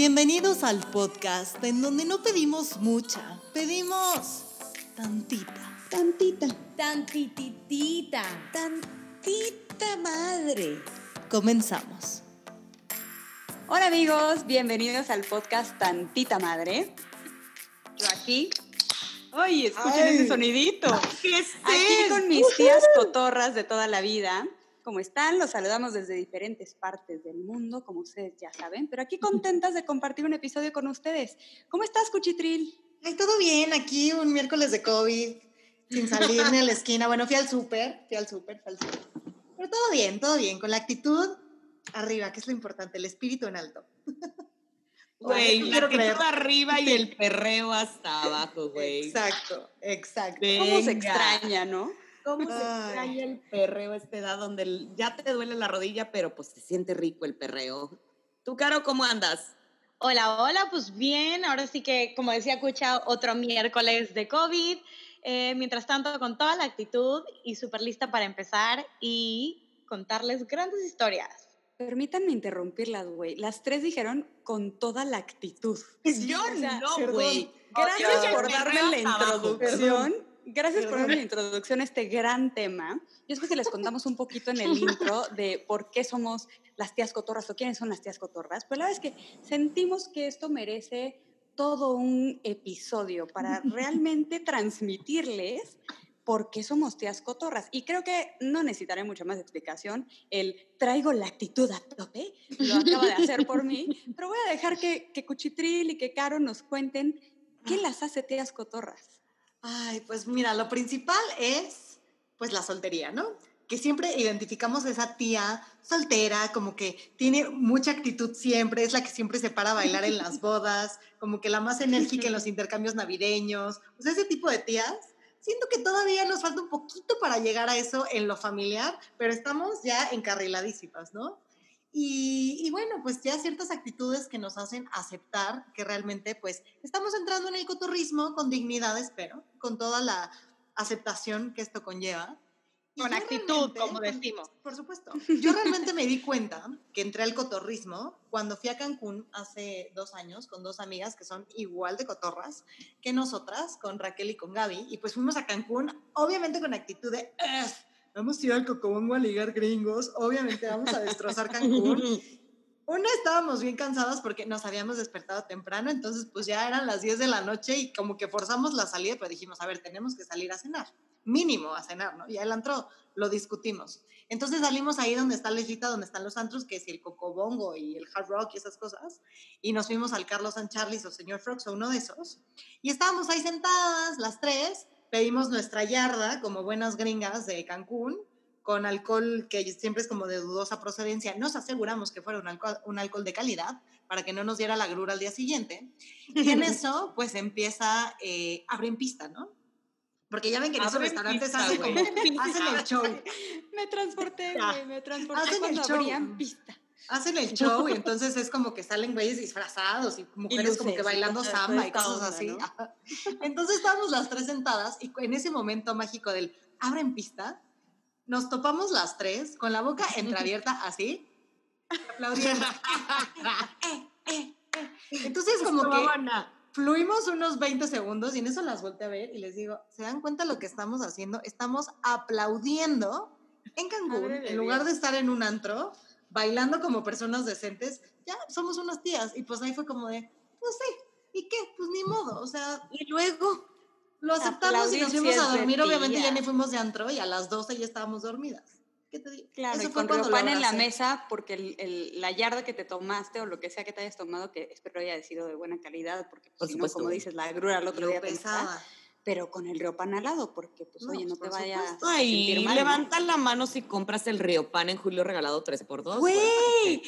Bienvenidos al podcast en donde no pedimos mucha, pedimos tantita. Tantita. Tantititita. Tantita madre. Comenzamos. Hola amigos, bienvenidos al podcast Tantita Madre. Yo aquí. ¡Ay, escuchen Ay. ese sonidito! ¿Qué es Aquí con mis tías cotorras de toda la vida. ¿Cómo están? Los saludamos desde diferentes partes del mundo, como ustedes ya saben, pero aquí contentas de compartir un episodio con ustedes. ¿Cómo estás, Cuchitril? Ay, todo bien, aquí un miércoles de COVID, sin salir ni a la esquina. Bueno, fui al súper, fui al súper, fui al súper. Pero todo bien, todo bien, con la actitud arriba, que es lo importante, el espíritu en alto. Güey, la actitud creer. arriba y el perreo hasta abajo, güey. Exacto, exacto. ¿Cómo se Venga. extraña, no? ¿Cómo se extraña el perreo a esta edad donde ya te duele la rodilla, pero pues se siente rico el perreo? ¿Tú, Caro, cómo andas? Hola, hola, pues bien, ahora sí que, como decía Cucha, otro miércoles de COVID. Eh, mientras tanto, con toda la actitud y súper lista para empezar y contarles grandes historias. Permítanme interrumpirlas, güey. Las tres dijeron con toda la actitud. Yo O sea, no, güey. Gracias por darme la abajo. Gracias por darme la introducción a este gran tema. Y después que les contamos un poquito en el intro de por qué somos las tías cotorras o quiénes son las tías cotorras, pues la verdad es que sentimos que esto merece todo un episodio para realmente transmitirles por qué somos tías cotorras. Y creo que no necesitaré mucha más explicación. El traigo la actitud a tope, lo acaba de hacer por mí, pero voy a dejar que, que Cuchitril y que Caro nos cuenten qué las hace tías cotorras. Ay, pues mira, lo principal es pues la soltería, ¿no? Que siempre identificamos a esa tía soltera, como que tiene mucha actitud siempre, es la que siempre se para a bailar en las bodas, como que la más enérgica en los intercambios navideños, o sea, ese tipo de tías. Siento que todavía nos falta un poquito para llegar a eso en lo familiar, pero estamos ya encarriladísimas, ¿no? Y, y bueno, pues ya ciertas actitudes que nos hacen aceptar que realmente pues estamos entrando en el cotorrismo con dignidad, espero, con toda la aceptación que esto conlleva. Y Con actitud, como decimos. Por supuesto. Yo realmente me di cuenta que entré al cotorrismo cuando fui a Cancún hace dos años con dos amigas que son igual de cotorras que nosotras, con Raquel y con Gaby. Y pues fuimos a Cancún, obviamente con actitud de, "Ugh, vamos a ir al Cocobongo a ligar gringos, obviamente vamos a destrozar Cancún. Una, estábamos bien cansadas porque nos habíamos despertado temprano, entonces pues ya eran las 10 de la noche y como que forzamos la salida, pero dijimos, a ver, tenemos que salir a cenar, mínimo a cenar, ¿no? Y el antro lo discutimos. Entonces salimos ahí donde está la islita, donde están los antros, que es el Cocobongo y el Hard Rock y esas cosas, y nos fuimos al Carlos San Charles o Señor Frogs o uno de esos, y estábamos ahí sentadas las tres, pedimos nuestra yarda como buenas gringas de Cancún, con alcohol que siempre es como de dudosa procedencia, nos aseguramos que fuera un alcohol, un alcohol de calidad para que no nos diera la grura al día siguiente. Y en eso, pues empieza, eh, abren pista, ¿no? Porque ya ven que en esos restaurantes pista, hacen, como- hacen el show. Me transporté, Ya. güey, me transporté Hacen el cuando show. abrían pista. Hacen el show y entonces es como que salen güeyes disfrazados y mujeres como luces que y bailando samba y cosas onda, así. ¿no? Entonces estábamos las tres sentadas y en ese momento mágico del abren pista, nos topamos las tres con la boca entreabierta así, aplaudiendo. Entonces como que fluimos unos 20 segundos y en eso las volteé a ver y les digo, ¿se dan cuenta lo que estamos haciendo? Estamos aplaudiendo en Cancún, en lugar de estar en un antro, bailando como personas decentes, ya somos unas tías. Y pues ahí fue como de, pues sí, ¿y qué? Pues ni modo, o sea, Y luego, lo aceptamos y nos fuimos es a dormir, obviamente ya ni fuimos de antro y a las 12 ya estábamos dormidas. ¿Qué te digo? Claro, Eso y fue con cuando pan en la mesa, porque el- el- la yarda que te tomaste o lo que sea que te hayas tomado, que espero haya sido de buena calidad, porque Por si no, supuesto. como dices, la grura al otro Lo día entra, pesada. Pero con el riopan al lado, porque pues No, oye, no pues, te por vayas supuesto. a ay, sentir mal, ¿no? levanta la mano si compras el Río Pan en Julio regalado 3x2. Güey,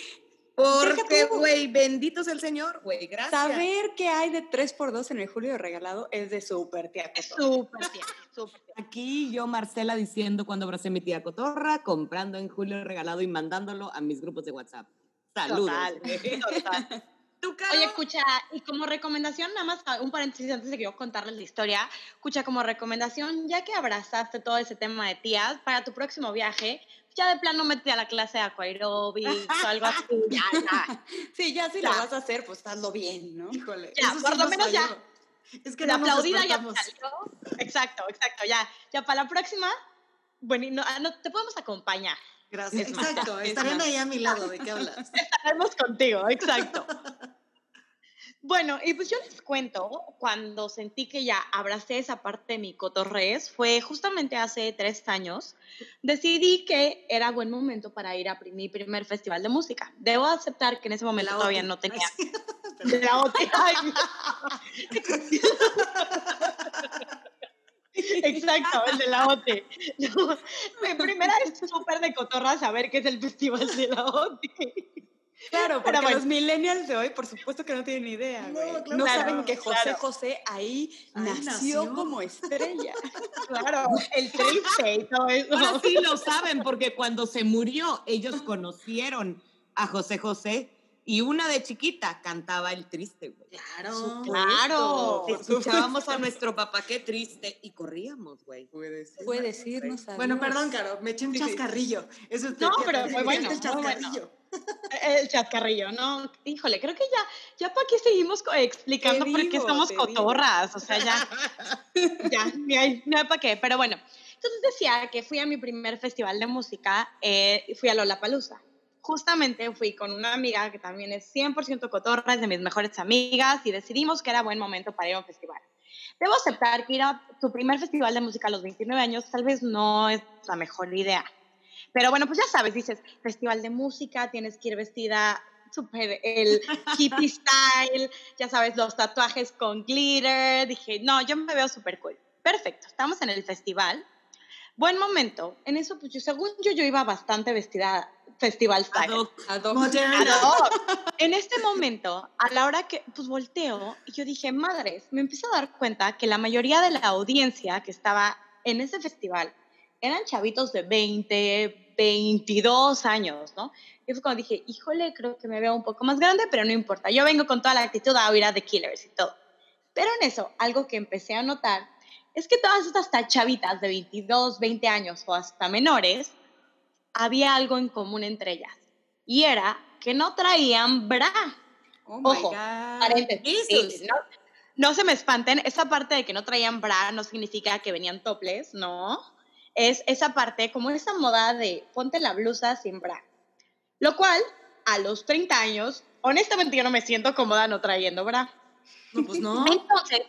Porque, güey, bendito sea el Señor, güey, gracias. saber que hay de 3x2 en el julio regalado es de súper tía. Es Cotorra. súper tía, súper tía. Aquí yo, Marcela, diciendo cuando abracé a mi tía Cotorra, comprando en Julio regalado y mandándolo a mis grupos de WhatsApp. Saludos. Total, total. ¿Tú, Caro? Oye, escucha, y como recomendación, nada más un paréntesis antes de que yo contarles la historia, escucha, como recomendación, ya que abrazaste todo ese tema de tías, para tu próximo viaje, ya de plano metí a la clase de aquaerobics o algo así, ya, ya. Sí, ya si Ya. lo vas a hacer, pues hazlo bien, ¿no? Híjole. Ya, sí por lo nos menos ya. Es que la no aplaudida ya salió. Exacto, exacto, ya, ya para la próxima, bueno, no, ah, no, te podemos acompañar. Gracias. Exacto. es Estarán ahí a mi lado. ¿De qué hablas? Estaremos contigo, exacto. Bueno, y pues yo les cuento, cuando sentí que ya abracé esa parte de mi cotorrez, fue justamente hace tres años, decidí que era buen momento para ir a mi primer festival de música. Debo aceptar que en ese momento todavía no tenía... La OTI. Exacto, el de la OTI. No, mi primera es súper de cotorra saber qué es el festival de la OTI. Claro, Pero porque bueno. los millennials de hoy, por supuesto que no tienen idea, No. No, claro, claro, saben que José claro. José ahí, Ahí nació, nació. como estrella. Claro, el triste y todo eso. Ahora sí lo saben, porque cuando se murió, ellos conocieron a José José y una de chiquita cantaba el triste, güey. Claro. Claro. Escuchábamos a nuestro papá, qué triste, y corríamos, güey. Puede ser. Puede decirnos Bueno, adiós. perdón, Caro, me eché un chascarrillo. Eso te- No, pero te- bueno, el bueno. chascarrillo. El chascarrillo, ¿no? Híjole, creo que ya, ya para qué seguimos explicando por qué digo. cotorras. O sea, ya, ya, ni hay, ni hay para qué. Pero bueno, entonces decía que fui a mi primer festival de música, eh, fui a Lollapalooza. Justamente fui con una amiga que también es 100% cotorra, es de mis mejores amigas, y decidimos que era buen momento para ir a un festival. Debo aceptar que ir a tu primer festival de música a los 29 años tal vez no es la mejor idea. Pero bueno, pues ya sabes, dices, festival de música, tienes que ir vestida súper el hippie style, ya sabes, los tatuajes con glitter. Dije, no, yo me veo súper cool. Perfecto, estamos en el festival. Buen momento. En eso, pues yo, según yo, yo iba bastante vestida festival style. Ad hoc. Ad hoc. Moderna. Claro. En este momento, a la hora que pues volteo, yo dije, madres, me empiezo a dar cuenta que la mayoría de la audiencia que estaba en ese festival eran chavitos de 20, 22 años, ¿no? Y fue cuando dije, híjole, creo que me veo un poco más grande, pero no importa. Yo vengo con toda la actitud a oír a The Killers y todo. Pero en eso, algo que empecé a notar es que todas estas ta- chavitas de 22, 20 años o hasta menores, había algo en común entre ellas. Y era que no traían bra. Oh Ojo. Paréntesis. Sí, no, no se me espanten, esa parte de que no traían bra no significa que venían toples, no. Es esa parte, como esa moda de ponte la blusa sin bra. Lo cual, a los 30 años, honestamente yo no me siento cómoda no trayendo bra. No, pues no. Entonces,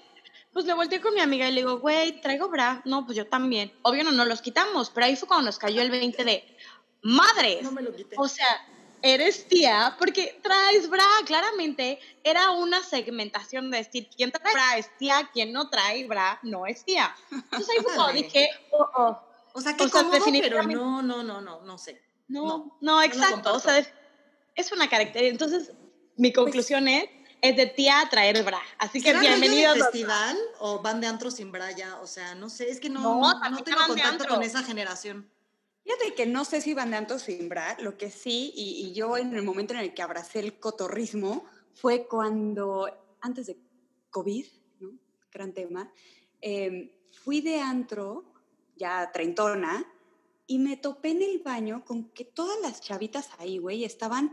pues le volteé con mi amiga y le digo, güey, traigo bra. No, pues yo también. Obvio no nos los quitamos, pero ahí fue cuando nos cayó el 20 de, madres, No me lo quité. o sea, eres tía porque traes bra. Claramente era una segmentación de decir, quien trae bra es tía, quien no trae bra no es tía. Entonces ahí fue cuando dije, oh, oh. O sea, qué o sea, cómodo, pero no, no, no, no, no sé. No, No, no, exacto. o sea, es una característica. Entonces, mi conclusión es, es de tía traer bra. Así que ¿Será rollo de bienvenidos. a- festival o van de antro sin braya? O sea, no sé, es que no, No, no, tengo van contacto con esa generación. Fíjate que no sé si van de antro sin bra, lo que sí, y, y yo en el momento en el que abracé el cotorrismo fue cuando, antes de COVID, ¿no? gran tema, eh, fui de antro, ya treintona, y me topé en el baño con que todas las chavitas ahí, güey, estaban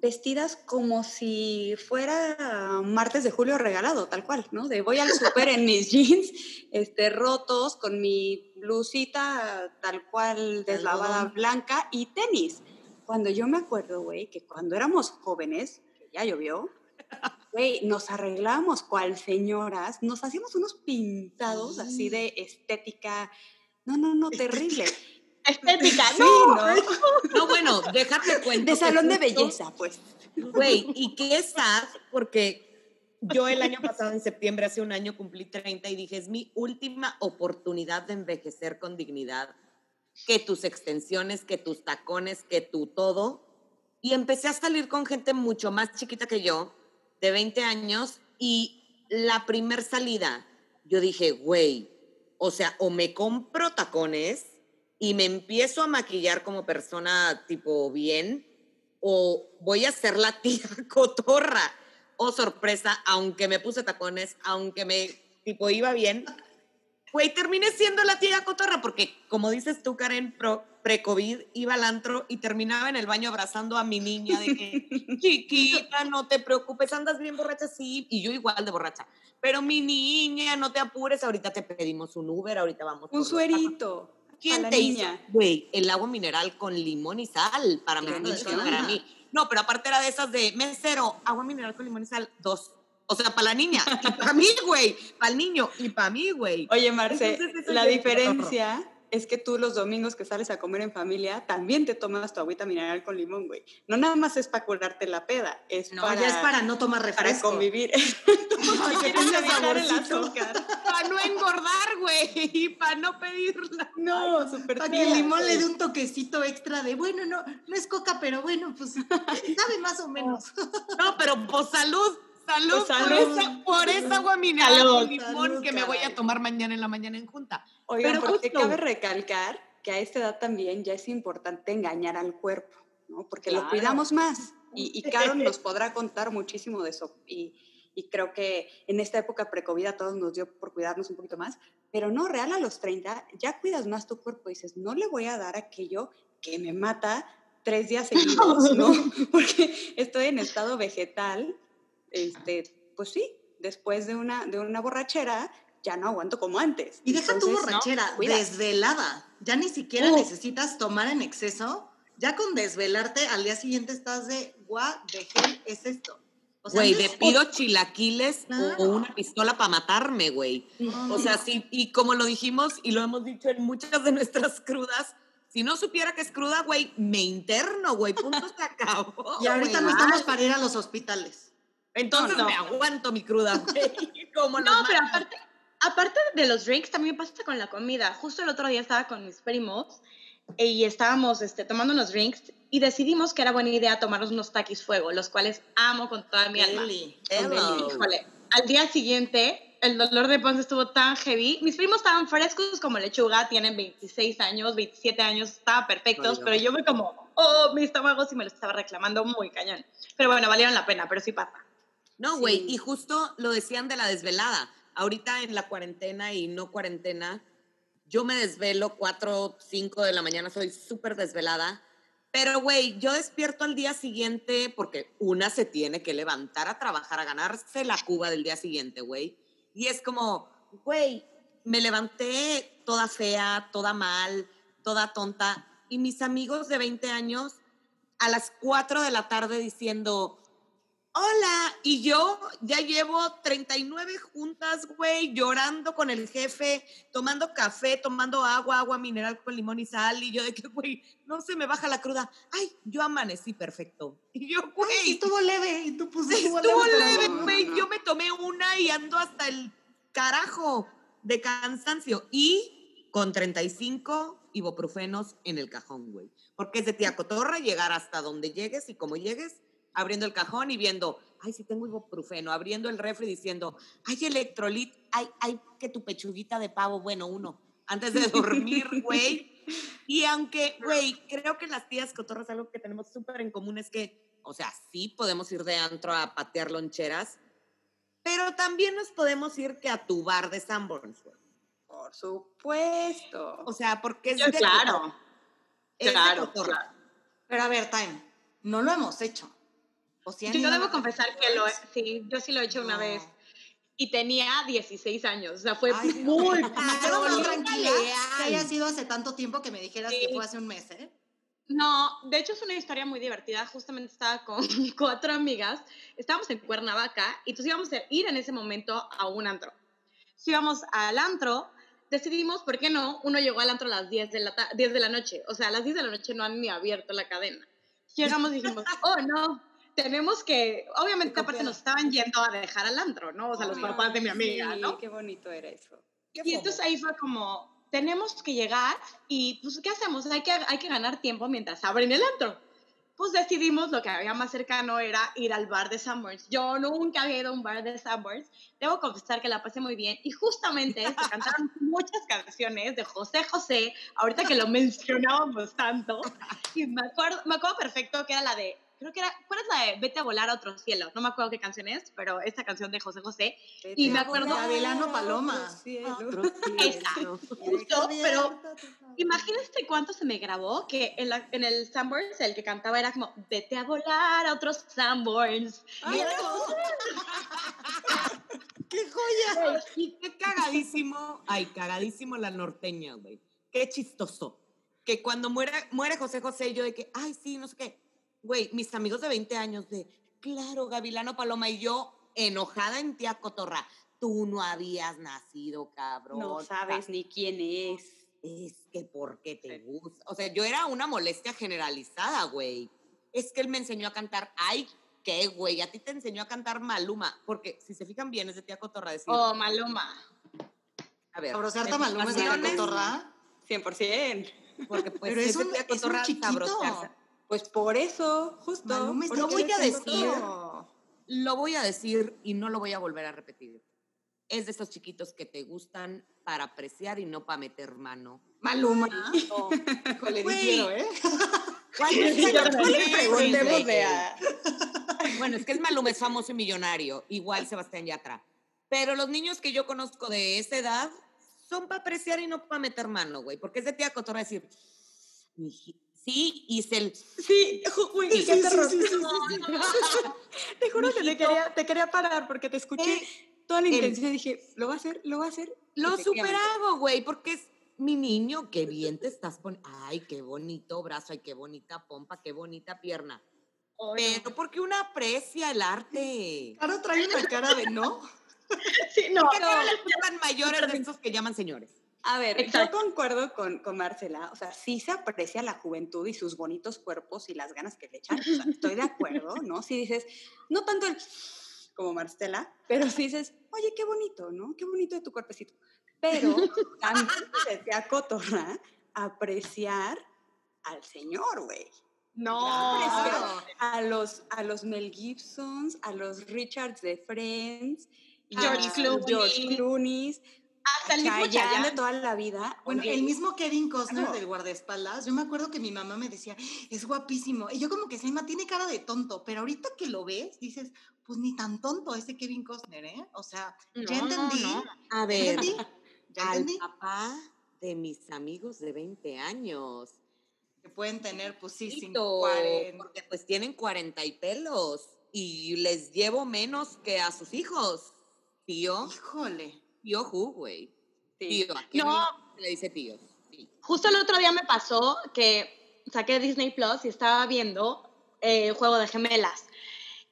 vestidas como si fuera martes de julio regalado, tal cual, ¿no? De voy al súper en mis jeans, este, rotos, con mi blusita tal cual deslavada blanca y tenis. Cuando yo me acuerdo, güey, que cuando éramos jóvenes, que ya llovió, güey, nos arreglábamos cual señoras, nos hacíamos unos pintados así de estética, no, no, no, terrible. Estética, Sí, no. ¿no? No, bueno, déjate cuento. De salón de belleza, pues. Güey, y qué sad, porque yo el año pasado, en septiembre, hace un año, cumplí 30 y dije, es mi última oportunidad de envejecer con dignidad. Que tus extensiones, que tus tacones, que tu todo. Y empecé a salir con gente mucho más chiquita que yo, de 20 años, y la primer salida, yo dije, güey, o sea, o me compro tacones y me empiezo a maquillar como persona tipo bien, o voy a ser la tía cotorra. Oh, sorpresa, aunque me puse tacones, aunque me, tipo, iba bien, güey, terminé siendo la tía cotorra, porque como dices tú, Karen Pro, pre-COVID, iba al antro y terminaba en el baño abrazando a mi niña de que, chiquita, no te preocupes, andas bien borracha, sí, y yo igual de borracha. Pero mi niña, no te apures, ahorita te pedimos un Uber, ahorita vamos. Un suerito. ¿Quién te niña. hizo? Güey, el agua mineral con limón y sal para mí. No, pero aparte era de esas de mesero, agua mineral con limón y sal, dos. O sea, para la niña y para mí, güey. Para el niño y para mí, güey. Oye, Marce, Entonces, la diferencia es que tú los domingos que sales a comer en familia también te tomas tu agüita mineral con limón, güey. No nada más es para curarte la peda, es No, para, ya es para no tomar para refresco. convivir. Para que el azúcar. Para no engordar, güey. Y para no pedirla. No, súper Para que el limón le dé un toquecito extra de, bueno, no, no es coca, pero bueno, pues sabe más o menos. No, pero pues salud. Salud, salud. Por, esa, por esa agua mineral Salud, con limón salud, que me voy a tomar mañana en la mañana en junta. Oigan, Pero porque justo- cabe recalcar que a esta edad también ya es importante engañar al cuerpo, ¿no? Porque lo Claro. cuidamos más. Y, y Caro nos podrá contar muchísimo de eso. Y, y creo que en esta época pre-COVID a todos nos dio por cuidarnos un poquito más. Pero no, real a los 30 ya cuidas más tu cuerpo. Dices, no le voy a dar aquello que me mata tres días seguidos, ¿no? Porque estoy en estado vegetal. Este, pues sí, después de una, de una borrachera ya no aguanto como antes. Y deja tu Entonces, ¿no? borrachera Cuida. desvelada. Ya ni siquiera Uh. necesitas tomar en exceso. Ya con desvelarte, al día siguiente estás de, what the hell es esto? O sea, Güey, no le pido chilaquiles Claro. o una pistola para matarme, güey. No, O sea, sí, y como lo dijimos y lo hemos dicho en muchas de nuestras crudas, si no supiera que es cruda, güey, me interno, güey, punto se acabó. Y ahorita güey. no estamos para ir a los hospitales. Entonces No, no. me aguanto mi cruda, güey. Como No, pero aparte, aparte de los drinks, también pasa con la comida. Justo el otro día estaba con mis primos y estábamos este, tomando unos drinks y decidimos que era buena idea tomarnos unos taquis fuego, los cuales amo con toda mi alma. Eli. Hello. Híjole, al día siguiente el dolor de panza estuvo tan heavy. Mis primos estaban frescos como lechuga, tienen 26 años, 27 años, estaban perfectos, Ay, pero yo me como, oh, mi estómago sí me lo estaba reclamando muy cañón. Pero bueno, valieron la pena, pero sí pasa. No, güey, Sí. y justo lo decían de la desvelada. Ahorita en la cuarentena y no cuarentena, yo me desvelo 4, 5 de la mañana, soy súper desvelada. Pero, güey, yo despierto al día siguiente porque una se tiene que levantar a trabajar, a ganarse la cuba del día siguiente, güey. Y es como, güey, me levanté toda fea, toda mal, toda tonta. Y mis amigos de 20 años a las 4 de la tarde diciendo, hola, y yo ya llevo 39 juntas, güey, llorando con el jefe, tomando café, tomando agua, agua mineral con limón y sal, y yo de que, güey, no se me baja la cruda. Ay, yo amanecí perfecto. Y yo, Ay, güey, estuvo leve. Y tú pues estuvo leve, güey, yo me tomé una y ando hasta el carajo de cansancio. Y con 35 ibuprofenos en el cajón, güey. Porque es de tía cotorra llegar hasta donde llegues y como llegues, abriendo el cajón y viendo, ay, sí tengo ibuprofeno, abriendo el refri diciendo, ay, electrolit, ay, ay, que tu pechuguita de pavo, bueno, uno, antes de dormir, güey. Y aunque, güey, creo que las tías cotorras algo que tenemos súper en común es que, o sea, sí podemos ir de antro a patear loncheras, pero también nos podemos ir que a tu bar de Sanborns, güey. Por supuesto. O sea, porque es Yo, de claro. Es claro, claro. Pero a ver, Time, no lo hemos hecho. O sea, Yo debo confesar que lo, sí, yo sí lo he hecho una No. vez. Y tenía 16 años, o sea, fue Ay, muy... Me quedo más Ay, tranquila que haya sido hace tanto tiempo que me dijeras que Sí. fue hace un mes, ¿eh? No, de hecho es una historia muy divertida. Justamente estaba con cuatro amigas, estábamos en Cuernavaca y entonces íbamos a ir en ese momento a un antro. Si íbamos al antro, decidimos, ¿por qué no? Uno llegó al antro a las 10 de la, ta- 10 de la noche, o sea, a las 10 de la noche no han ni abierto la cadena. Llegamos y dijimos, oh no, tenemos que, obviamente aparte copiar. nos estaban yendo a dejar al antro, ¿no? O sea, los Ay, papás de mi amiga, Sí, ¿no? Qué bonito era eso. Y entonces ahí fue como, tenemos que llegar y pues, ¿qué hacemos? Hay que, hay que ganar tiempo mientras abren el antro. Pues decidimos lo que había más cercano era ir al bar de Summers. Yo nunca había ido a un bar de Summers. Debo confesar que la pasé muy bien y justamente se cantaron muchas canciones de José José, ahorita que lo mencionábamos tanto. Y me acuerdo, me acuerdo perfecto que era la de creo que era, ¿cuál es la de Vete a volar a otro cielo? No me acuerdo qué canción es, pero esta canción de José José. Y me acuerdo- Gavilano Paloma. Esa, justo, pero imagínate cuánto se me grabó que en, la- en el Sanborns el que cantaba era como, vete a volar a otros Sanborns. Ay, ¡Qué joya! Y qué cagadísimo, ay, cagadísimo la norteña, güey. Qué chistoso. Que cuando muere, muere José José, yo de que, ay, sí, no sé qué. Güey, mis amigos de 20 años de, claro, Gavilano Paloma y yo enojada en tía Cotorra. Tú no habías nacido, cabrón. No sabes ni quién es. Es que ¿por qué te gusta? O sea, yo era una molestia generalizada, güey. Es que él me enseñó a cantar, ay, qué, güey, a ti te enseñó a cantar Maluma, porque si se fijan bien es de tía Cotorra decir, Oh, Maluma. a ver, Sabrosarte en Maluma es de la ocasiones, cotorra. 100%. Porque pues Pero es de un, tía es un Cotorra chiquito. sabrosearse. Pues por eso, justo. Maluma Lo voy a decir. Lo voy a decir y no lo voy a volver a repetir. Es de esos chiquitos que te gustan para apreciar y no para meter mano. Maluma. No. ¿eh? ¿Cuántos Yo años no le tiene, preguntemos de a- Bueno, es que es Maluma, es famoso y millonario, igual Sebastián Yatra. Pero los niños que yo conozco de esa edad son para apreciar y no para meter mano, güey. Porque es de tía Cotorra decir, "Miji- sí, hice el... Sí, güey, Sí, sí, sí, sí, Te juro que te quería, te quería parar porque te escuché Eh, toda la intención y dije, lo va a hacer, lo va a hacer. Lo Efectivamente. superado, güey, porque es mi niño, qué bien te estás poniendo. Ay, qué bonito brazo, ay, qué bonita pompa, qué bonita pierna. Pero porque uno aprecia el arte. Caro trae una cara de no. Sí, no, ¿Por qué no no. mayores de estos que llaman señores? A ver, Exacto. yo concuerdo con, con Marcela, o sea, sí se aprecia la juventud y sus bonitos cuerpos y las ganas que le echan, o sea, estoy de acuerdo, ¿no? Si dices, no tanto el como Marcela, pero si dices, oye, qué bonito, ¿no? Qué bonito de tu cuerpecito. Pero también se te acotorra apreciar al señor, güey. No. Apreciar a los, a los Mel Gibsons, a los Richards de Friends, George a Clooney. George Clooney, Hasta el mismo Chayanne de toda la vida. Bueno, Oye, el mismo Kevin Costner claro. del guardaespaldas, yo me acuerdo que mi mamá me decía, es guapísimo. Y yo como que se me tiene cara de tonto, pero ahorita que lo ves, dices, pues ni tan tonto ese Kevin Costner, ¿eh? O sea, ya No, entendí, no. A ya ver, entendí, ya al entendí papá de mis amigos de 20 años. que pueden tener, pues sí, 40. Porque pues tienen 40 y pelos y les llevo menos que a sus hijos. Tío, Híjole. Tío Ju, güey. sí. Tío, ¿a qué No. le dice tíos? Sí. Justo el otro día me pasó que saqué Disney Plus y estaba viendo eh, Juego de Gemelas.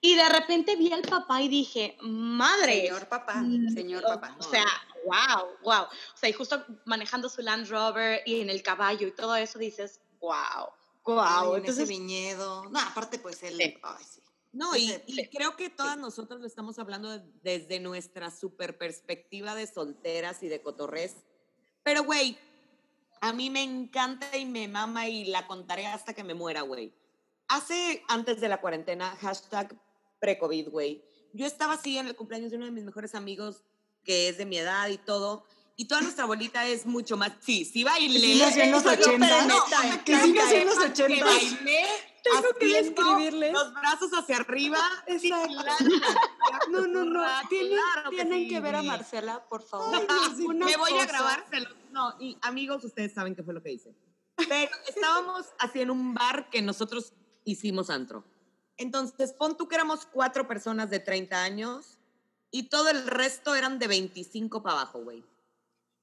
Y de repente vi al papá y dije, madre. Señor papá, Mm, señor papá. O sea, wow, wow. O sea, y justo manejando su Land Rover y en el caballo y todo eso dices, wow, wow. Ay, en Entonces, ese viñedo. No, aparte, pues él. Sí. Ay, sí. No, y, creo que todas nosotras lo estamos hablando de- desde nuestra super perspectiva de solteras y de cotorrés. Pero, güey, a mí me encanta y me mama y la contaré hasta que me muera, güey. Hace, antes de la cuarentena, hashtag pre-COVID, güey, yo estaba así en el cumpleaños de uno de mis mejores amigos, que es de mi edad y todo, y toda nuestra bolita es mucho más, sí, sí bailé. Sí nació en los Pero 80s. no, Que sí nació en los sepa que 80s. bailé Tengo que describirles. Los brazos hacia arriba. Exacto. claro. No, no, no. Claro Tienen, que tienen sí, que ver a. Marcela, por favor. Me Una voy a cosa- grabárselo. No, y amigos, ustedes saben qué fue lo que hice. Pero estábamos así en un bar que nosotros hicimos antro. Entonces, pon tú que éramos cuatro personas de 30 años y todo el resto eran de 25 para abajo, güey.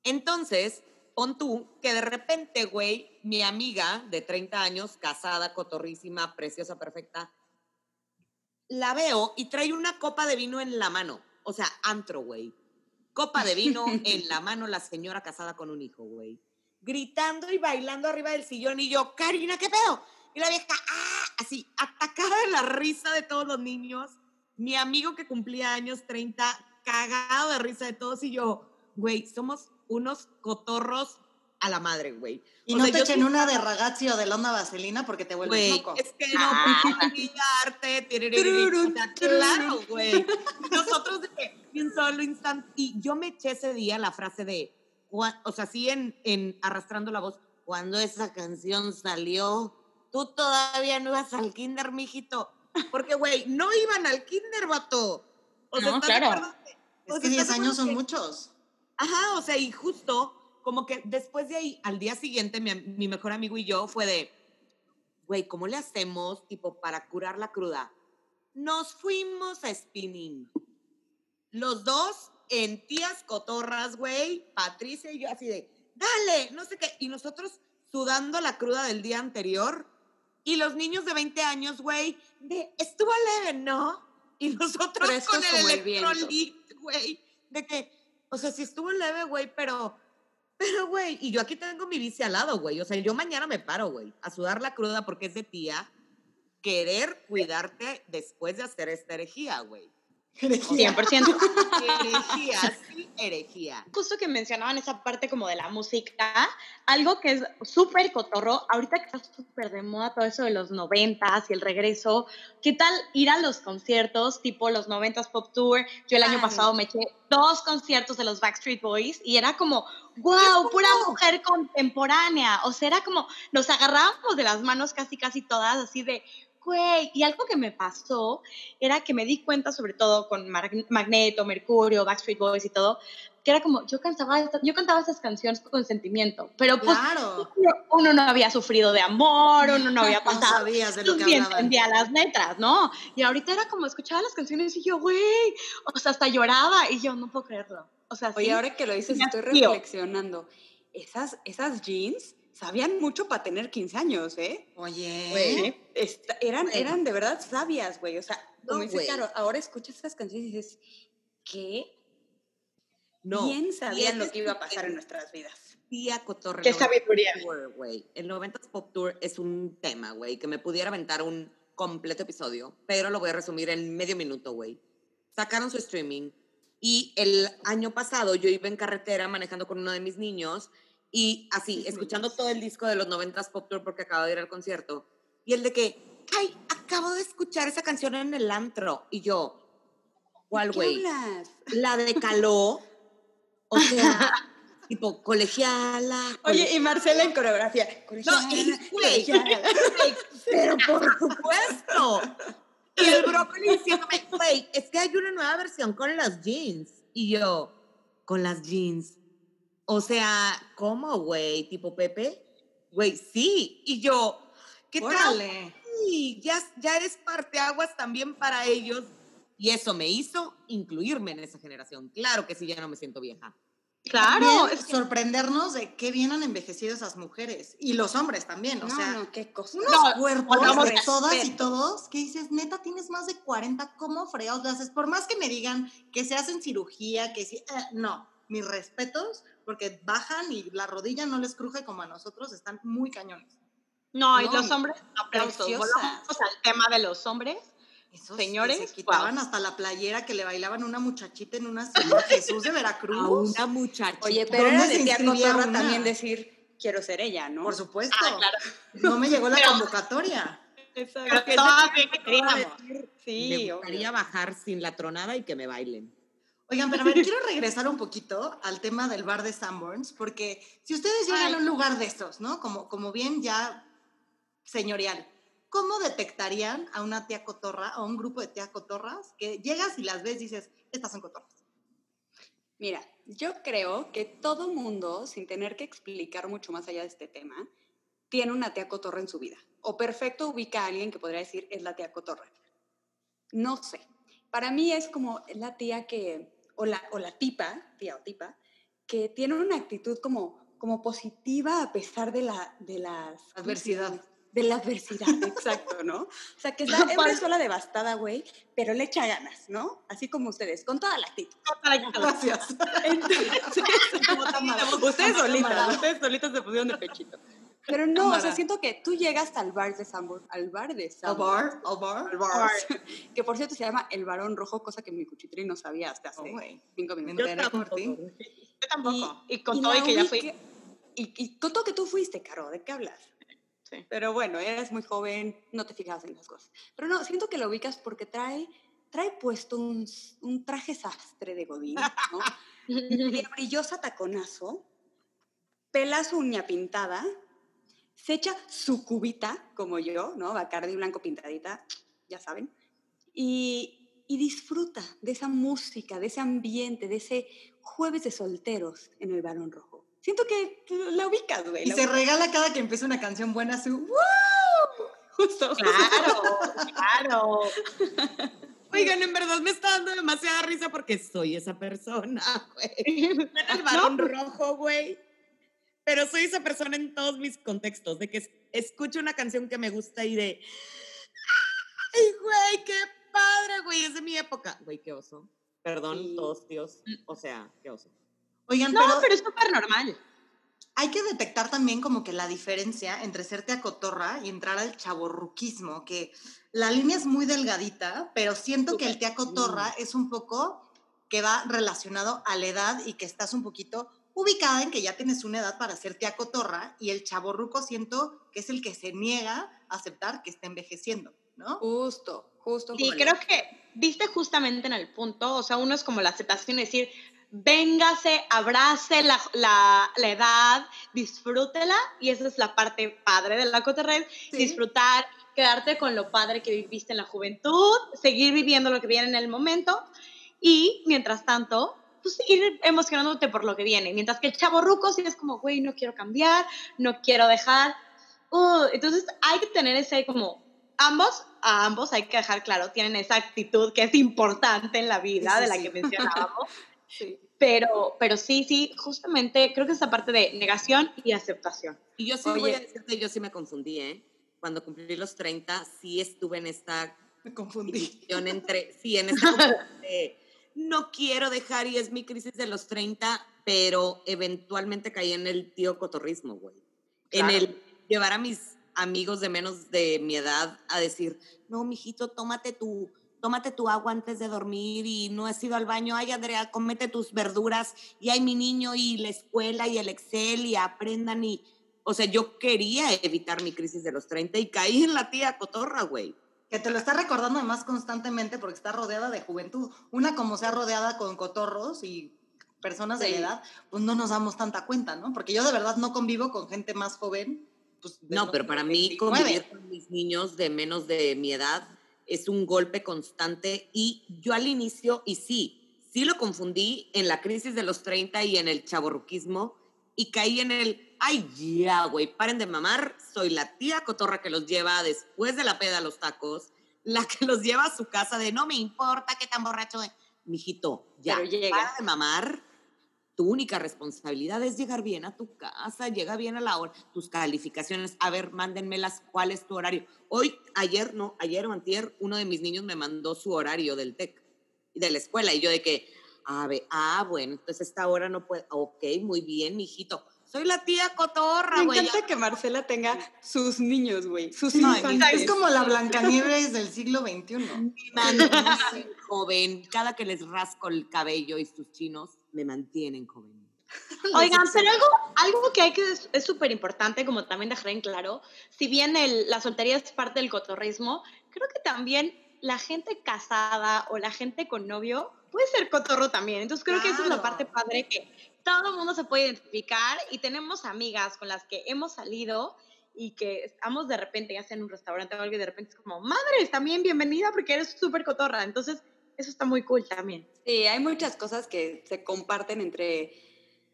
Entonces, pon tú que de repente, güey, mi amiga de 30 años, casada, cotorrísima, preciosa, perfecta, la veo y trae una copa de vino en la mano. O sea, antro, güey. Copa de vino en la mano, la señora casada con un hijo, güey. Gritando y bailando arriba del sillón y yo, Karina, ¿qué pedo? Y la vieja, ¡ah! Así, atacada de la risa de todos los niños. Mi amigo que cumplía años 30, cagado de risa de todos y yo, güey, somos unos cotorros a la madre, güey. Y O no sea, te echen sí- una de ragazzi o de la onda vaselina porque te vuelves Güey, loco. es que no pillarte. tiririrí, o sea, Claro, güey. Nosotros de que en un solo instante. Y yo me eché ese día la frase de, o sea, sí en, en arrastrando la voz, cuando esa canción salió, tú todavía no ibas al kinder, mijito. Porque, güey, no iban al kinder, vato. O sea, No, ¿estás de claro. Es que 10 ¿estás de años son que- muchos. Ajá, o sea, y justo como que después de ahí, al día siguiente, mi, mi mejor amigo y yo fue de, güey, ¿cómo le hacemos, tipo, para curar la cruda? Nos fuimos a spinning. Los dos en tías cotorras, güey, Patricia y yo así de, dale, no sé qué. Y nosotros sudando la cruda del día anterior. Y los niños de 20 años, güey, de, estuvo leve, ¿no? Y nosotros con el güey, de que, o sea, sí estuvo leve, güey, pero, pero, güey, y yo aquí tengo mi bici al lado, güey. O sea, yo mañana me paro, güey, a sudar la cruda porque es de tía querer cuidarte después de hacer esta herejía, güey. 100%. Herejía, sí, herejía. Justo que mencionaban esa parte como de la música, algo que es súper cotorro, ahorita que está súper de moda todo eso de los noventas y el regreso, ¿qué tal ir a los conciertos tipo los noventas Pop Tour? Yo el año pasado me eché dos conciertos de los Backstreet Boys y era como, wow, pura mujer contemporánea, o sea, era como, nos agarrábamos de las manos casi, casi todas, así de, güey, y algo que me pasó era que me di cuenta, sobre todo con Mag- Magneto, Mercurio, Backstreet Boys y todo, que era como, yo cantaba, yo cantaba esas canciones con sentimiento, pero pues Claro. uno no había sufrido de amor, uno no había No pasado. sabías de lo que entendía las letras, ¿no? Y ahorita era como escuchaba las canciones y yo, güey, o sea, hasta lloraba y yo no puedo creerlo. O sea, Oye, sí. ahora que lo dices, estoy reflexionando. Esas, esas jeans sabían mucho para tener 15 años, ¿eh? Oye. Güey. Esta- eran, Güey. eran de verdad sabias, güey. O sea, como No, dices, güey. claro, ahora escuchas esas canciones y dices, ¿qué? No. Bien sabían lo que iba a pasar en nuestras vidas. Tía Cotorre. Qué 90s sabiduría. Tour, güey. El 90s Pop Tour es un tema, güey, que me pudiera aventar un completo episodio, pero lo voy a resumir en medio minuto, güey. Sacaron su streaming y el año pasado yo iba en carretera manejando con uno de mis niños y así, escuchando todo el disco de los 90s Pop Tour porque acabo de ir al concierto. Y el de que, ay, acabo de escuchar esa canción en el antro. Y yo, ¿cuál, ¿Qué güey? La de Caló. O sea, tipo, colegiala. Oye, y Marcela en coreografía. No, y, Colegiala, güey, colegiala. güey, pero por supuesto. Y el brócoli diciéndome, güey, es que hay una nueva versión con las jeans. Y yo, con las jeans. O sea, ¿cómo, güey? ¿Tipo Pepe? Güey, sí. Y yo, ¿qué tal? Órale. Sí, ya, ya eres parteaguas también para ellos. Y eso me hizo incluirme en esa generación. Claro que sí, ya no me siento vieja. Claro, También es que- sorprendernos de qué bien han envejecido esas mujeres. Y los hombres también, o no, sea. no, qué cosa. Unos No, cuerpos de todas y todos que dices, neta, tienes más de 40, ¿cómo fregados le haces? Por más que me digan que se hacen cirugía, que sí, eh, no, mis respetos, porque bajan y la rodilla no les cruje como a nosotros, están muy cañones. no, y No, los hombres, aplausos. Volvamos al tema de los hombres. Esos Señores, que se quitaban wow. hasta la playera que le bailaban a una muchachita en una ciudad, Jesús de Veracruz. A una muchacha. Oye, pero ¿Dónde era de cotorra una? también decir, quiero ser ella, ¿no? Por supuesto. Ah, claro. No me llegó la Pero- convocatoria. Pero de- bien que queríamos. Sí, me obvio. gustaría bajar sin la tronada y que me bailen. Oigan, pero a ver, quiero regresar un poquito al tema del bar de Sanborns, porque si ustedes llegan Ay. a un lugar de estos, ¿no? Como, como bien ya señorial, ¿cómo detectarían a una tía cotorra, a un grupo de tías cotorras, que llegas y las ves y dices, estas son cotorras? Mira, yo creo que todo mundo, sin tener que explicar mucho más allá de este tema, tiene una tía cotorra en su vida. O perfecto ubica a alguien que podría decir es la tía cotorra. No sé. Para mí es como la tía que, o la, o la tipa, tía o tipa, que tiene una actitud como, como positiva a pesar de, la, de las... ¿cómo se Adversidad. De la adversidad, exacto, ¿no? O sea, que está en una sola devastada, güey, pero le echa ganas, ¿no? Así como ustedes, con toda la actitud. Gracias. ustedes solitas, ustedes solitas se pusieron de pechito. Pero no, o sea, siento que tú llegas al bar de Sanborns, al bar de ¿Al Sanborns, bar? ¿Al bar? al bar, que por cierto se llama El Barón Rojo, cosa que mi cuchitri no sabía hasta hace Oh, cinco minutos. por ti. Yo tampoco. Y, con y todo y que ya fui. Y, y con todo que tú fuiste, Caro, ¿de qué hablas? Sí. Pero bueno, eres muy joven, no te fijas en las cosas. Pero no, siento que lo ubicas porque trae, trae puesto un, un traje sastre de Godín, ¿no? brillosa taconazo, pela su uña pintada, se echa su cubita, como yo, ¿no? Bacardi blanco pintadita, ya saben, y, y disfruta de esa música, de ese ambiente, de ese jueves de solteros en el Balón Rojo. Siento que la ubicas, güey. Y se ubicas. regala cada que empieza una canción buena su ¡Woo! Justo. Claro, claro. Oigan, en verdad me está dando demasiada risa porque soy esa persona, güey. En el balón rojo, güey. Pero soy esa persona en todos mis contextos, de que es- escucho una canción que me gusta y de. ¡Ay, güey, qué padre, güey! Es de mi época. Güey, qué oso. Perdón, Sí. todos, Dios. O sea, qué oso. Oigan, No, pero, pero es súper normal. hay que detectar también como que la diferencia entre ser teacotorra y entrar al chaborruquismo, que la línea es muy delgadita, pero siento que el teacotorra es un poco que va relacionado a la edad y que estás un poquito ubicada en que ya tienes una edad para ser teacotorra y el chaborruco siento que es el que se niega a aceptar que está envejeciendo, ¿no? Justo, justo. Sí, como creo que viste justamente en el punto, o sea, uno es como la aceptación, es decir, véngase, abrace la, la, la edad, disfrútela, y esa es la parte padre de la cotorrez, Sí. disfrutar, quedarte con lo padre que viviste en la juventud, seguir viviendo lo que viene en el momento, y mientras tanto, pues ir emocionándote por lo que viene, mientras que el chavo ruco sí es como, güey, no quiero cambiar, no quiero dejar, Uh, entonces hay que tener ese como ambos, a ambos hay que dejar claro, tienen esa actitud que es importante en la vida Sí, de la sí. que mencionábamos, Sí. pero, pero sí, sí, justamente creo que esa parte de negación y aceptación. Y yo sí voy Oye. a decirte, yo sí me confundí, ¿eh? Cuando cumplí los 30, sí estuve en esta Me confundí. entre, sí, en esta de, no quiero dejar y es mi crisis de los 30, pero eventualmente caí en el tío cotorrismo, güey. En el llevar a mis amigos de menos de mi edad a decir, no, mijito, tómate tu, tómate tu agua antes de dormir y no has ido al baño, ay, Andrea, cómete tus verduras y hay mi niño y la escuela y el Excel y aprendan y, o sea, yo quería evitar mi crisis de los 30 y caí en la tía cotorra, güey. Que te lo está recordando además constantemente porque está rodeada de juventud. Una como sea rodeada con cotorros y personas de la edad, pues no nos damos tanta cuenta, ¿no? Porque yo de verdad no convivo con gente más joven. Pues, No, pero para mí 29. convivir con mis niños de menos de mi edad es un golpe constante y yo al inicio, y sí, sí lo confundí en la crisis de los 30 y en el chaborruquismo y caí en el, ay, ya, güey, paren de mamar, soy la tía cotorra que los lleva después de la peda a los tacos, la que los lleva a su casa de no me importa qué tan borracho es. Mijito, ya, para de mamar, tu única responsabilidad es llegar bien a tu casa, llega bien a la hora, tus calificaciones, a ver, mándenmelas, ¿cuál es tu horario? Hoy, ayer, no, ayer o antier, uno de mis niños me mandó su horario del TEC, de la escuela, y yo de que, a ver, ah, bueno, entonces esta hora no puede, ok, muy bien, mijito. Soy la tía cotorra, Me güey. encanta que Marcela tenga sus niños, güey. Sus Sí, infantes. es como la Blancanieves del siglo XXI. Me mantienen joven, cada que les rasco el cabello y sus chinos, me mantienen joven. Oigan, pero algo, algo que hay que es es súper importante, como también dejar en claro, si bien el- la soltería es parte del cotorrismo, creo que también la gente casada o la gente con novio puede ser cotorro también. Entonces creo que esa es la Claro. parte padre que todo el mundo se puede identificar y tenemos amigas con las que hemos salido y que estamos de repente, ya sea en un restaurante o algo, y de repente es como, madres, también bienvenida porque eres súper cotorra. Entonces, eso está muy cool también. Sí, hay muchas cosas que se comparten entre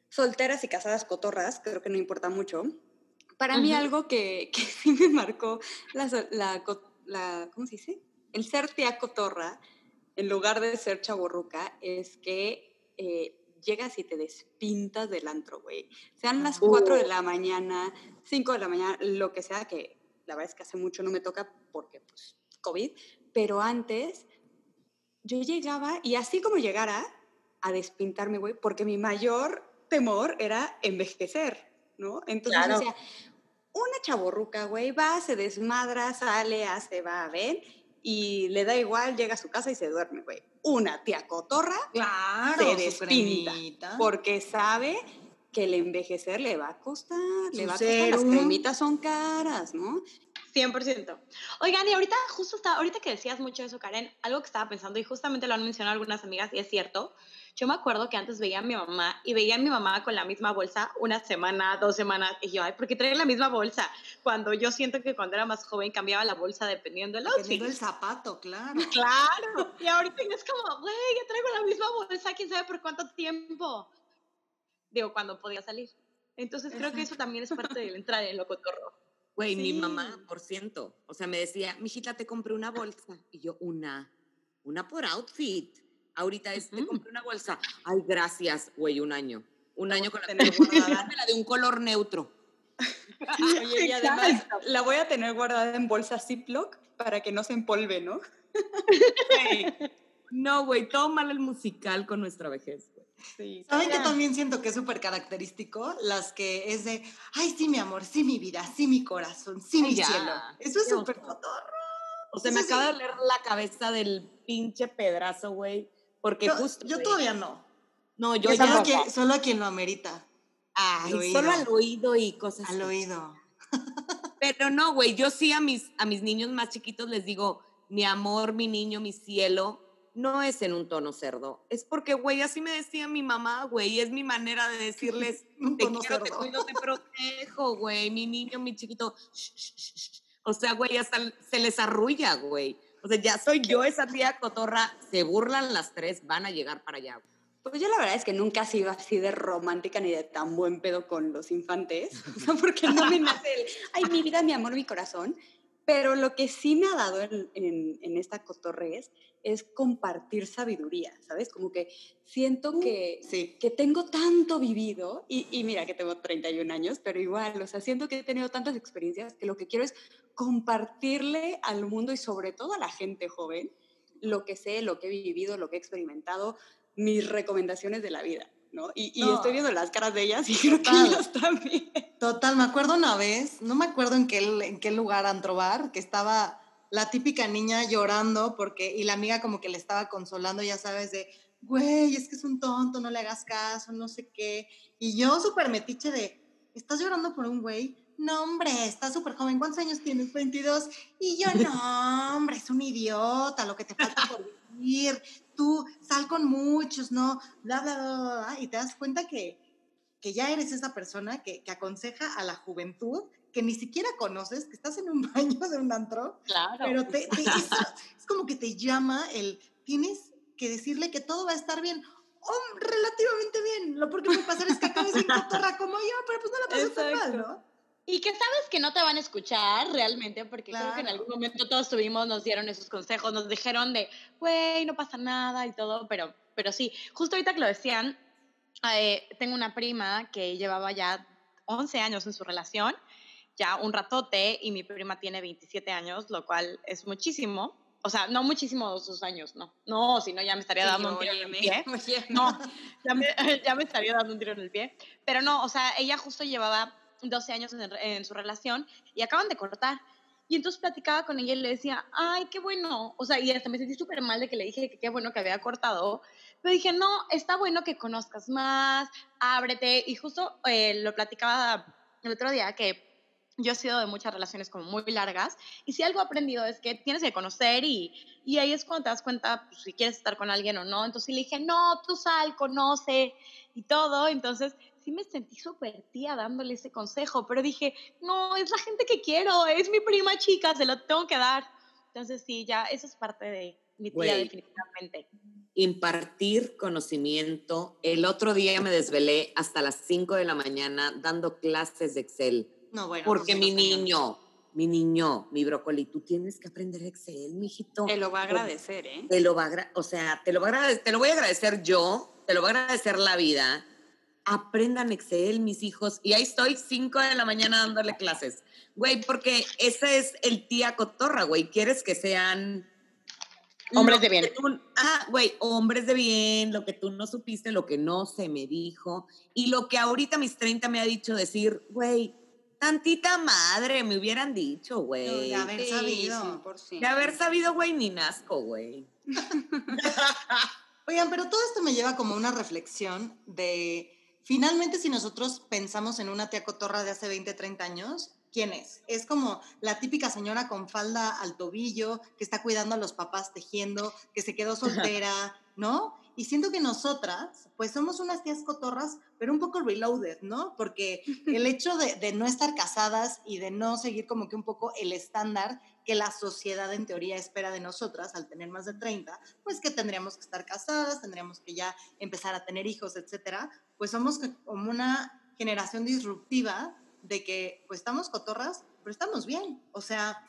solteras y casadas cotorras, creo que no importa mucho. Para mí Ujú. algo que, que sí me marcó la, la, la- ¿cómo se dice? El ser tía cotorra en lugar de ser chaborruca es que eh, llegas y te despintas del antro, güey. Sean las 4 de la mañana, 5 de la mañana, lo que sea, que la verdad es que hace mucho no me toca porque, pues, COVID, pero antes yo llegaba y así como llegara a despintarme, güey, porque mi mayor temor era envejecer, ¿no? Entonces Claro. decía, una chaborruca, güey, va, se desmadra, sale, hace, va, ven, y le da igual, llega a su casa y se duerme, güey. Una tía cotorra, Claro, Se despinta, porque sabe que el envejecer le va a costar, le va a costar, las cremitas son caras, ¿no? 100%. Oigan, y ahorita, justo está, ahorita que decías mucho eso, Karen, algo que estaba pensando, y justamente lo han mencionado algunas amigas, y es cierto, yo me acuerdo que antes veía a mi mamá y veía a mi mamá con la misma bolsa una semana, dos semanas, y yo, ay, ¿por qué trae la misma bolsa? Cuando yo siento que cuando era más joven cambiaba la bolsa dependiendo del outfit. Dependiendo el zapato, claro. Claro, y ahorita es como, güey, ya traigo la misma bolsa, quién sabe por cuánto tiempo. Digo, cuando podía salir. Entonces creo que eso también es parte de la entrada en lo cotorro. Güey, mi mamá, por ciento. O sea, me decía, mijita, te compré una bolsa. Y yo, una, una por outfit. Ahorita es, te compré una bolsa. Ay, gracias, güey, un año. Un año con la de un color neutro. Oye, y además la voy a tener guardada en bolsa Ziploc para que no se empolve, ¿no? No, güey, todo mal el musical con nuestra vejez, güey. Sí. ¿Saben que también siento que es súper característico? Las que es de, ay, sí, mi amor, sí, mi vida, sí, mi corazón, sí, Ay, mi ya. cielo. Eso es súper cotorro. O sea, me sí. acaba de leer la cabeza del pinche pedazo, güey. Porque Yo, justo. yo todavía no. No, yo ya. solo, a tampoco. quien, solo a quien lo amerita, Ay, al solo al oído y cosas al así. oído. Pero no, güey, yo sí a mis, a mis niños más chiquitos les digo, mi amor, mi niño, mi cielo, no es en un tono cerdo. Es porque, güey, así me decía mi mamá, güey, y es mi manera de decirles, Un te quiero, te cuido, te protejo, güey, mi niño, mi chiquito. O sea, güey, hasta se les arrulla, güey. O sea, ya soy yo esa tía cotorra, se burlan las tres, van a llegar para allá. Pues yo la verdad es que nunca he sido así de romántica ni de tan buen pedo con los infantes, o sea, porque no me nace el, ay, mi vida, mi amor, mi corazón. Pero lo que sí me ha dado en, en- en esta cotorrez es compartir sabiduría, ¿sabes? Como que siento que, Sí. que tengo tanto vivido, y, y mira que tengo 31 años, pero igual, o sea, siento que he tenido tantas experiencias que lo que quiero es compartirle al mundo y sobre todo a la gente joven lo que sé, lo que he vivido, lo que he experimentado, mis recomendaciones de la vida, ¿no? Y, y No. estoy viendo las caras de ellas y creo que Total. ellas también. Total, me acuerdo una vez, no me acuerdo en qué, en qué lugar antrobar, que estaba la típica niña llorando porque, y la amiga como que le estaba consolando, ya sabes, de, güey, es que es un tonto, no le hagas caso, no sé qué. Y yo súper metiche de, ¿estás llorando por un güey? No, hombre, está súper joven. ¿Cuántos años tienes? 22. Y yo, no, hombre, es un idiota, lo que te falta por vivir. Tú sal con muchos, ¿no? Bla, bla, bla, bla, bla. Y te das cuenta que, que ya eres esa persona que, que aconseja a la juventud que ni siquiera conoces, que estás en un baño de un antro, Claro. pero te, te- es, es como que te llama el, tienes que decirle que todo va a estar bien. Oh, relativamente bien. Lo porque puede pasar es que acabes en cotorra como yo, pero pues no la pasas tan mal, ¿no? Y que sabes que no te van a escuchar realmente, porque creo que en Claro. algún momento todos tuvimos, nos dieron esos consejos, nos dijeron de, güey, no pasa nada y todo, pero, pero sí, justo ahorita que lo decían, eh, tengo una prima que llevaba ya 11 años en su relación, ya un ratote, y mi prima tiene 27 años, lo cual es muchísimo. O sea, no muchísimo sus años, no. No, si no ya me estaría dando un tiro en el pie. Oye, No, ya me, ya me estaría dando un tiro en el pie. Pero no, o sea, ella justo llevaba 12 años en, en su relación y acaban de cortar. Y entonces platicaba con ella y le decía, ay, qué bueno. O sea, y hasta me sentí súper mal de que le dije que qué bueno que había cortado. Pero dije, no, está bueno que conozcas más, ábrete. Y justo eh, lo platicaba el otro día que yo he sido de muchas relaciones como muy largas y si algo he aprendido es que tienes que conocer y, y ahí es cuando te das cuenta pues, si quieres estar con alguien o no. Entonces le dije, no, tú sal, conoce y todo. Entonces sí me sentí súper tía dándole ese consejo, pero dije, no, es la gente que quiero, es mi prima chica, se lo tengo que dar. Entonces sí, ya eso es parte de mi tía Güey. definitivamente. Impartir conocimiento. El otro día me desvelé hasta las 5 de la mañana dando clases de Excel. No, bueno. Porque mi niño, mi niño, mi brócoli, tú tienes que aprender Excel, mijito. Te lo va a agradecer, ¿eh? Te lo va a o sea, te lo, va a agradecer, te lo voy a agradecer yo, te lo va a agradecer la vida. Aprendan Excel, mis hijos. Y ahí estoy, 5 de la mañana dándole clases. Güey, porque ese es el tía cotorra, güey. Quieres que sean... Hombres lo de bien. tú- ah, güey, hombres de bien, lo que tú no supiste, lo que no se me dijo. Y lo que ahorita mis 30 me ha dicho decir, güey, tantita madre, me hubieran dicho, güey. De haber sabido. 100%. De haber sabido, güey, ni nazco, güey. Oigan, pero todo esto me lleva como una reflexión de, finalmente si nosotros pensamos en una tía cotorra de hace 20, 30 años, ¿quién es? Es como la típica señora con falda al tobillo, que está cuidando a los papás tejiendo, que se quedó soltera, ¿no? Y siento que nosotras, pues somos unas tías cotorras, pero un poco reloaded, ¿no? Porque el hecho de, de, no estar casadas y de no seguir como que un poco el estándar que la sociedad en teoría espera de nosotras al tener más de 30, pues que tendríamos que estar casadas, tendríamos que ya empezar a tener hijos, etcétera, pues somos como una generación disruptiva de que pues estamos cotorras, pero estamos bien. O sea,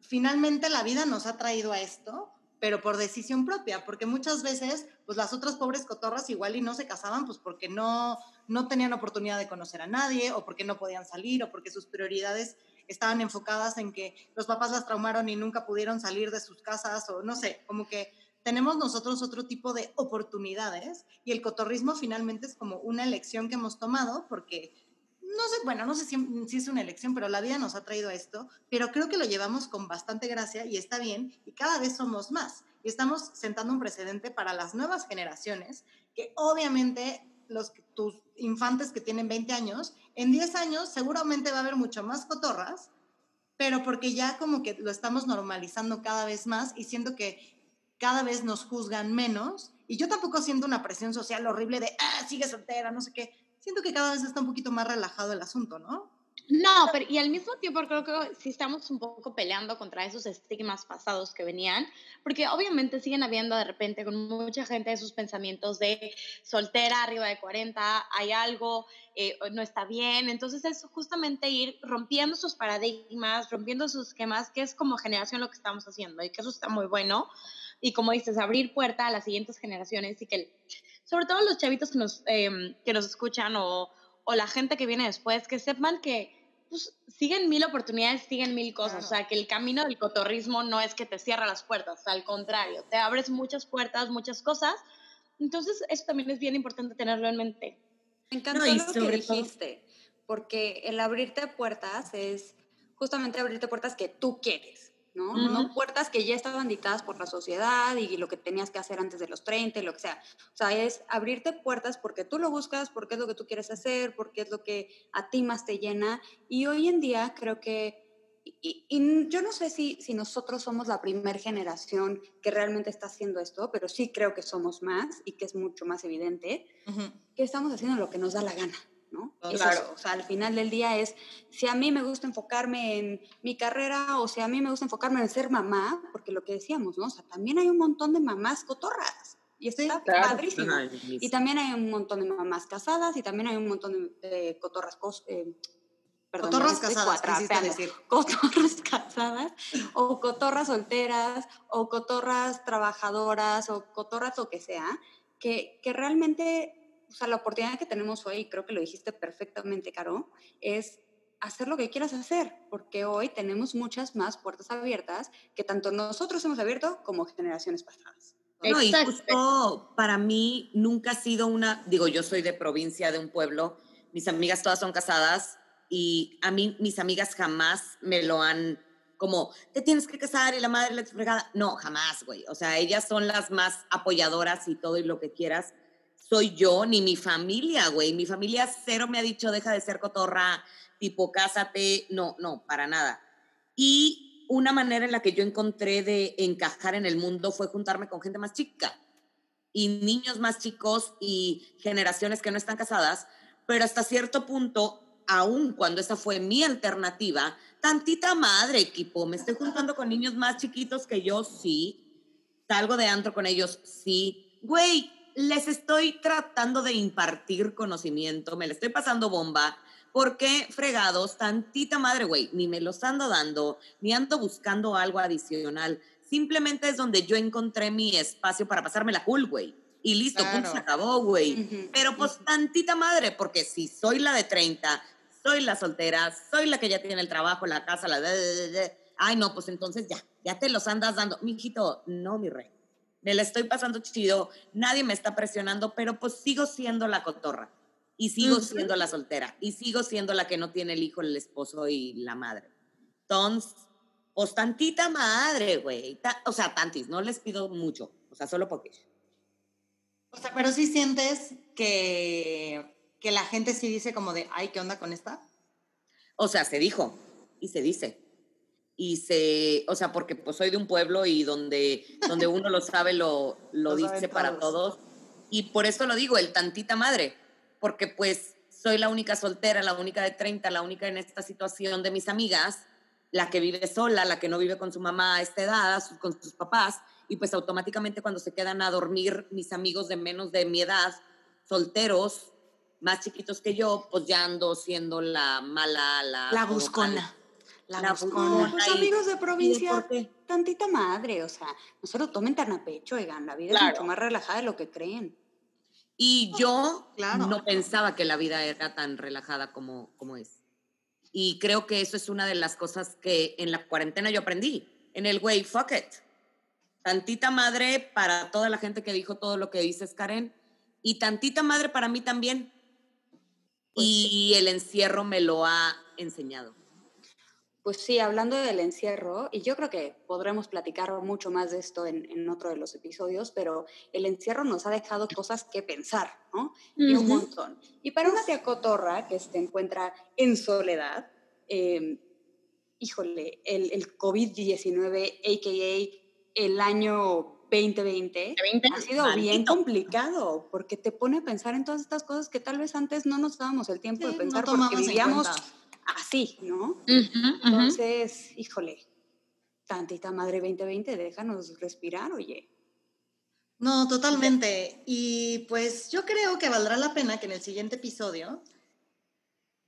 finalmente la vida nos ha traído a esto, pero por decisión propia, porque muchas veces pues las otras pobres cotorras igual y no se casaban pues porque no, no tenían oportunidad de conocer a nadie o porque no podían salir o porque sus prioridades estaban enfocadas en que los papás las traumaron y nunca pudieron salir de sus casas o no sé, como que tenemos nosotros otro tipo de oportunidades y el cotorrismo finalmente es como una elección que hemos tomado porque no sé, bueno, no sé si, si, es una elección, pero la vida nos ha traído esto, pero creo que lo llevamos con bastante gracia y está bien y cada vez somos más. Y estamos sentando un precedente para las nuevas generaciones, que obviamente los, tus infantes que tienen 20 años, en 10 años seguramente va a haber mucho más cotorras, pero porque ya como que lo estamos normalizando cada vez más y siento que cada vez nos juzgan menos. Y yo tampoco siento una presión social horrible de, ah, sigue soltera, no sé qué siento que cada vez está un poquito más relajado el asunto, ¿no? No, pero y al mismo tiempo creo que sí estamos un poco peleando contra esos estigmas pasados que venían, porque obviamente siguen habiendo de repente con mucha gente esos pensamientos de soltera arriba de 40, hay algo, eh, no está bien, entonces es justamente ir rompiendo sus paradigmas, rompiendo sus esquemas, que es como generación lo que estamos haciendo y que eso está muy bueno, y como dices, abrir puerta a las siguientes generaciones y que sobre todo los chavitos que nos, em, que nos escuchan o, o, la gente que viene después, que sepan que pues, siguen mil oportunidades, siguen mil cosas. O sea, que el camino del cotorrismo no es que te cierra las puertas, al contrario, te abres muchas puertas, muchas cosas. Entonces, eso también es bien importante tenerlo en mente. Me encantó lo que dijiste, porque el abrirte puertas es justamente abrirte puertas que tú quieres. ¿No? No puertas que ya estaban dictadas por la sociedad y lo que tenías que hacer antes de los 30 y lo que sea. O sea, es abrirte puertas porque tú lo buscas, porque es lo que tú quieres hacer, porque es lo que a ti más te llena. Y hoy en día creo que, y, yo no sé si, si nosotros somos la primera generación que realmente está haciendo esto, pero sí creo que somos más y que es mucho más evidente, que estamos haciendo lo que nos da la gana. ¿No? Claro. o sea, al final del día es, si a mí me gusta enfocarme en mi carrera o si a mí me gusta enfocarme en ser mamá, porque lo que decíamos, ¿no? O sea, también hay un montón de mamás cotorras. Y esto está padrísimo. Y también hay un montón de mamás casadas y también hay un montón de, cotorras, eh, perdón, cotorras casadas, decir. Cotorras casadas o cotorras solteras o cotorras trabajadoras o cotorras lo que sea, que, que realmente o sea, la oportunidad que tenemos hoy, creo que lo dijiste perfectamente, Caro, es hacer lo que quieras hacer, porque hoy tenemos muchas más puertas abiertas que tanto nosotros hemos abierto como generaciones pasadas. No, y justo para mí nunca ha sido una, digo, yo soy de provincia, de un pueblo, mis amigas todas son casadas y a mí mis amigas jamás me lo han como, te tienes que casar y la madre la fregada. No, jamás, güey. O sea, ellas son las más apoyadoras y todo y lo que quieras soy yo ni mi familia, güey. Mi familia cero me ha dicho, deja de ser cotorra, tipo, cásate. No, no, para nada. Y una manera en la que yo encontré de encajar en el mundo fue juntarme con gente más chica y niños más chicos y generaciones que no están casadas, pero hasta cierto punto, aún cuando esa fue mi alternativa, tantita madre, equipo, me estoy juntando con niños más chiquitos que yo, sí, salgo de antro con ellos, sí, güey, les estoy tratando de impartir conocimiento, me le estoy pasando bomba, porque fregados, tantita madre, güey, ni me los ando dando, ni ando buscando algo adicional. Simplemente es donde yo encontré mi espacio para pasarme la cool, güey. Y listo, punto, se acabó, güey. Pero pues tantita madre, porque si soy la de 30, soy la soltera, soy la que ya tiene el trabajo, la casa, la... De, Ay, no, pues entonces ya, ya te los andas dando. Mijito, no, mi rey me la estoy pasando chido, nadie me está presionando, pero pues sigo siendo la cotorra y sigo siendo la soltera y sigo siendo la que no tiene el hijo, el esposo y la madre. Entonces, pues tantita madre, güey. o sea, tantis, no les pido mucho, o sea, solo porque. O sea, pero sí sientes que, que la gente sí dice como de, ay, ¿qué onda con esta? O sea, se dijo. y se dice. Y se, o sea, porque pues soy de un pueblo y donde, donde uno lo sabe, lo, lo, Lo dice para todos. Y por eso lo digo, el tantita madre, porque pues soy la única soltera, la única de 30, la única en esta situación de mis amigas, la que vive sola, la que no vive con su mamá a esta edad, con sus papás, y pues automáticamente cuando se quedan a dormir mis amigos de menos de mi edad, solteros, más chiquitos que yo, pues ya ando siendo la mala, la... La buscona. La, La buscona. buscona. Pues amigos de ¿Y de provincia, qué? tantita madre, o sea, no se lo tomen tan a pecho, oigan, la vida es Claro. mucho más relajada de lo que creen. Y yo Claro. no pensaba que la vida era tan relajada como, como es. Y creo que eso es una de las cosas que en la cuarentena yo aprendí. En el güey, fuck it. Tantita madre para toda la gente que dijo todo lo que dices, Karen. Y tantita madre para mí también. y el encierro me lo ha enseñado. Pues sí, hablando del encierro, y yo creo que podremos platicar mucho más de esto en, en otro de los episodios, pero el encierro nos ha dejado cosas que pensar, ¿no? Y un montón. Y para una tía cotorra que se encuentra en soledad, eh, híjole, el, el COVID-19, a.k.a. el año 2020, 2020, ha sido bien complicado, porque te pone a pensar en todas estas cosas que tal vez antes no nos dábamos el tiempo Sí, de no pensar porque tomamos en vivíamos. Así, ¿no? Entonces, híjole, tantita madre 2020, déjanos respirar, oye. No, totalmente. Y pues yo creo que valdrá la pena que en el siguiente episodio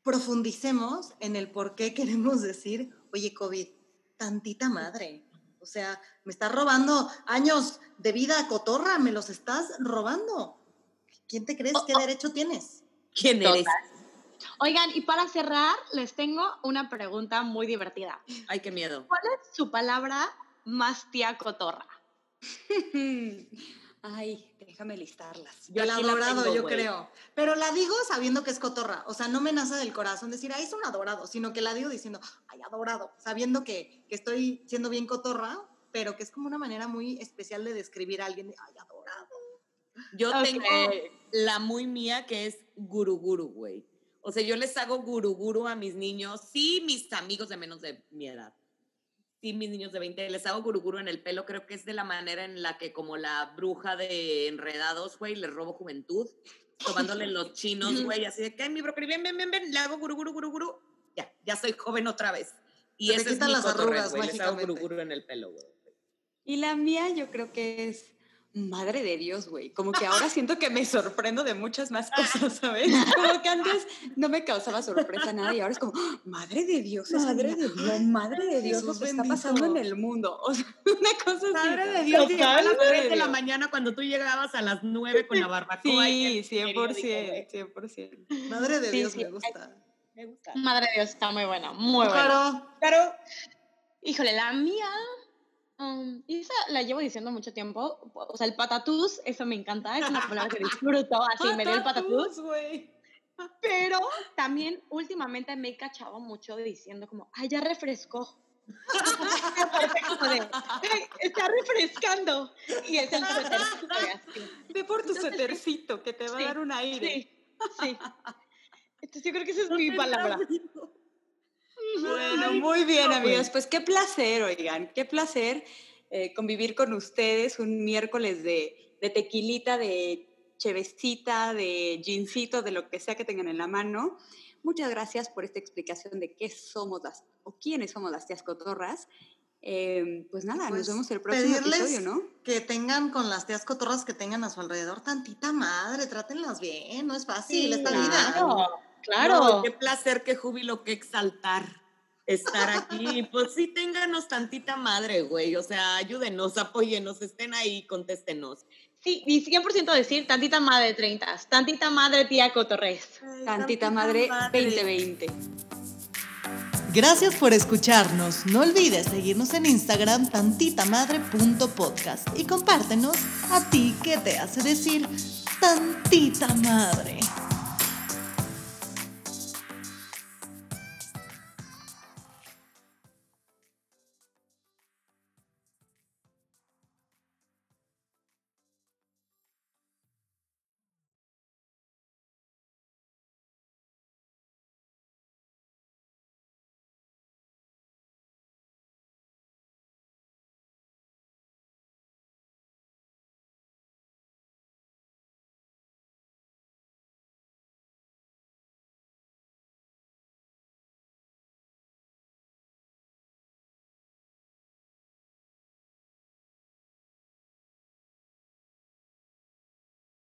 profundicemos en el por qué queremos decir, oye, COVID, tantita madre. O sea, me estás robando años de vida cotorra, me los estás robando. ¿Quién te crees? ¿Qué derecho tienes? ¿Quién eres? Oigan, y para cerrar, les tengo una pregunta muy divertida. Ay, qué miedo. ¿Cuál es su palabra más tía cotorra? Ay, déjame listarlas. Yo la adorado, tengo, yo creo. Pero la digo sabiendo que es cotorra. O sea, no me nace del corazón decir, ay, es un adorado, sino que la digo diciendo, ay, adorado, sabiendo que, que estoy siendo bien cotorra, pero que es como una manera muy especial de describir a alguien, de, ay, adorado. Yo tengo la muy mía que es guru guru, güey. O sea, yo les hago guru guru a mis niños, sí, mis amigos de menos de mi edad. Sí, mis niños de 20, les hago guru guru en el pelo, creo que es de la manera en la que como la bruja de enredados, güey, les robo juventud, tomándole los chinos, güey, así de que, "Ay, mi brócoli, ven, ven, ven, ven, le hago guru guru guru guru, ya, ya soy joven otra vez. Y ese es quitan mi las arrugas güey, les hago guru guru en el pelo, güey. Y la mía yo creo que es madre de Dios, güey. Como que ahora siento que me sorprendo de muchas más cosas, ¿sabes? Como que antes no me causaba sorpresa nada y ahora es como, ¡Ah! madre de Dios, esa Madre de no, madre de Dios, lo que está pasando en el mundo. O sea, una cosa así. Madre de. Dios, llegó a las Madre 3 de la Dios. mañana cuando tú llegabas a las 9 con la barbacoa. Sí, el periódico, güey. 100%, 100%. Madre de Dios, me gusta. Me gusta. Madre de Dios, está muy buena, muy buena. Claro. Claro. Híjole, la mía, um, y esa la llevo diciendo mucho tiempo. O sea, el patatús, eso me encanta, es una palabra que disfruto, así me dio el patatús. güey. Pero también últimamente me he cachado mucho diciendo como, ay, ya refrescó. Aparte como de, "Ey, está refrescando. Y es el suétercito. Ve por tu suétercito que te va sí, a dar un aire. Sí, sí. Entonces yo creo que esa es mi palabra. Bueno, muy bien, amigos. Pues qué placer, oigan, qué placer eh, convivir con ustedes un miércoles de, de tequilita, de chevecita, de gincito, de lo que sea que tengan en la mano. Muchas gracias por esta explicación de qué somos las o quiénes somos las tías cotorras. Eh, pues nada, Pues, nos vemos el próximo episodio, ¿no? Que tengan con las tías cotorras que tengan a su alrededor tantita madre, trátenlas bien, no es fácil Sí, esta vida. Claro, claro. No, qué placer, qué júbilo, qué exaltar estar aquí. Pues sí, ténganos tantita madre, güey. O sea, ayúdenos, apóyenos, estén ahí, contéstenos. Sí, y 100% decir tantita madre 30, tantita madre tía Cotorres. Tantita madre 2020. Gracias por escucharnos. No olvides seguirnos en Instagram tantitamadre.podcast y compártenos a ti qué te hace decir tantita madre.